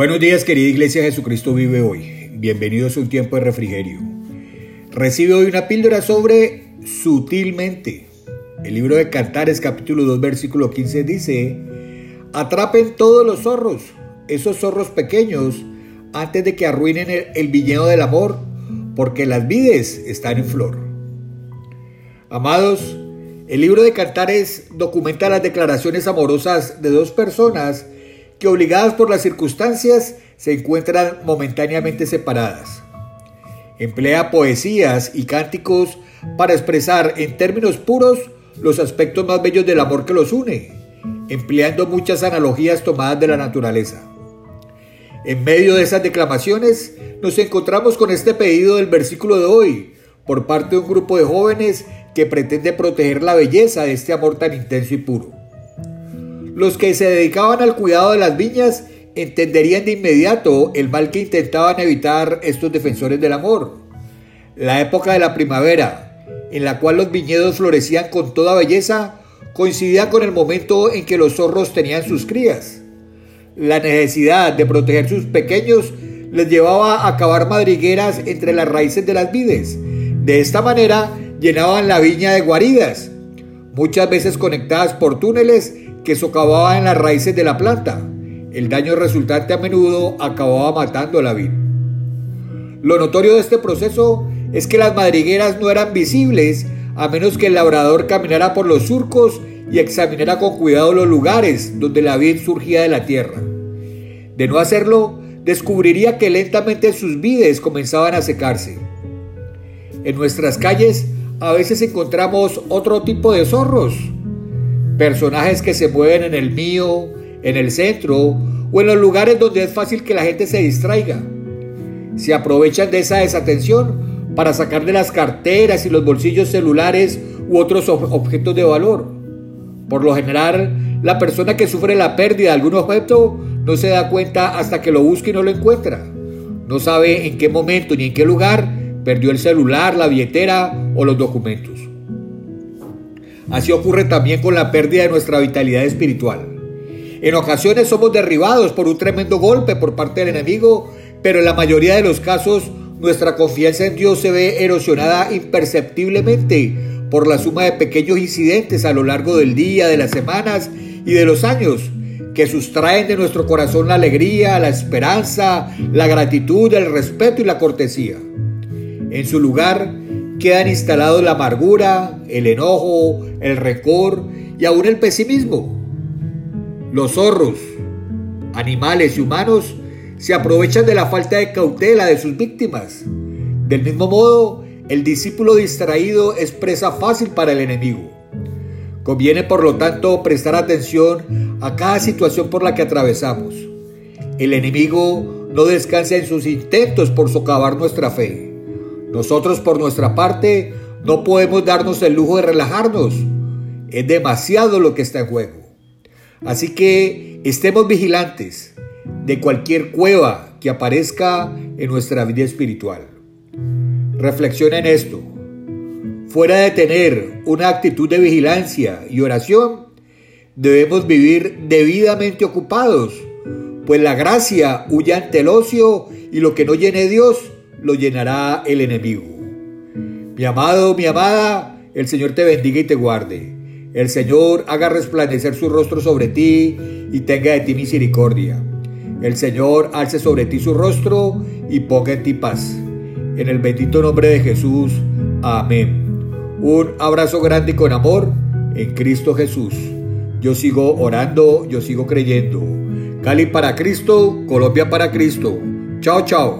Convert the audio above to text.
Buenos días querida Iglesia Jesucristo vive hoy. Bienvenidos a un tiempo de refrigerio. Recibe hoy una píldora sobre sutilmente. El libro de Cantares capítulo 2 versículo 15 dice, atrapen todos los zorros, esos zorros pequeños, antes de que arruinen el, el viñedo del amor, porque las vides están en flor. Amados, el libro de Cantares documenta las declaraciones amorosas de dos personas que obligadas por las circunstancias se encuentran momentáneamente separadas. Emplea poesías y cánticos para expresar en términos puros los aspectos más bellos del amor que los une, empleando muchas analogías tomadas de la naturaleza. En medio de esas declamaciones nos encontramos con este pedido del versículo de hoy por parte de un grupo de jóvenes que pretende proteger la belleza de este amor tan intenso y puro. Los que se dedicaban al cuidado de las viñas entenderían de inmediato el mal que intentaban evitar estos defensores del amor. La época de la primavera, en la cual los viñedos florecían con toda belleza, coincidía con el momento en que los zorros tenían sus crías. La necesidad de proteger sus pequeños les llevaba a cavar madrigueras entre las raíces de las vides. De esta manera llenaban la viña de guaridas, muchas veces conectadas por túneles que socavaban las raíces de la planta. El daño resultante a menudo acababa matando la vid. Lo notorio de este proceso es que las madrigueras no eran visibles a menos que el labrador caminara por los surcos y examinara con cuidado los lugares donde la vid surgía de la tierra. De no hacerlo, descubriría que lentamente sus vides comenzaban a secarse. En nuestras calles a veces encontramos otro tipo de zorros, personajes que se mueven en el mío, en el centro o en los lugares donde es fácil que la gente se distraiga. Se aprovechan de esa desatención para sacar de las carteras y los bolsillos celulares u otros objetos de valor. Por lo general, la persona que sufre la pérdida de algún objeto no se da cuenta hasta que lo busca y no lo encuentra. No sabe en qué momento ni en qué lugar perdió el celular, la billetera o los documentos. Así ocurre también con la pérdida de nuestra vitalidad espiritual. En ocasiones somos derribados por un tremendo golpe por parte del enemigo, pero en la mayoría de los casos nuestra confianza en Dios se ve erosionada imperceptiblemente por la suma de pequeños incidentes a lo largo del día, de las semanas y de los años que sustraen de nuestro corazón la alegría, la esperanza, la gratitud, el respeto y la cortesía. En su lugar, quedan instalados la amargura, el enojo, el rencor y aún el pesimismo. Los zorros, animales y humanos se aprovechan de la falta de cautela de sus víctimas. Del mismo modo, el discípulo distraído es presa fácil para el enemigo. Conviene, por lo tanto, prestar atención a cada situación por la que atravesamos. El enemigo no descansa en sus intentos por socavar nuestra fe. Nosotros por nuestra parte no podemos darnos el lujo de relajarnos. Es demasiado lo que está en juego. Así que estemos vigilantes de cualquier cueva que aparezca en nuestra vida espiritual. Reflexiona en esto. Fuera de tener una actitud de vigilancia y oración, debemos vivir debidamente ocupados, pues la gracia huye ante el ocio y lo que no llene Dios lo llenará el enemigo. Mi amado, mi amada, el Señor te bendiga y te guarde. El Señor haga resplandecer su rostro sobre ti y tenga de ti misericordia. El Señor alce sobre ti su rostro y ponga en ti paz. En el bendito nombre de Jesús. Amén. Un abrazo grande y con amor en Cristo Jesús. Yo sigo orando, yo sigo creyendo. Cali para Cristo, Colombia para Cristo. Chao, chao.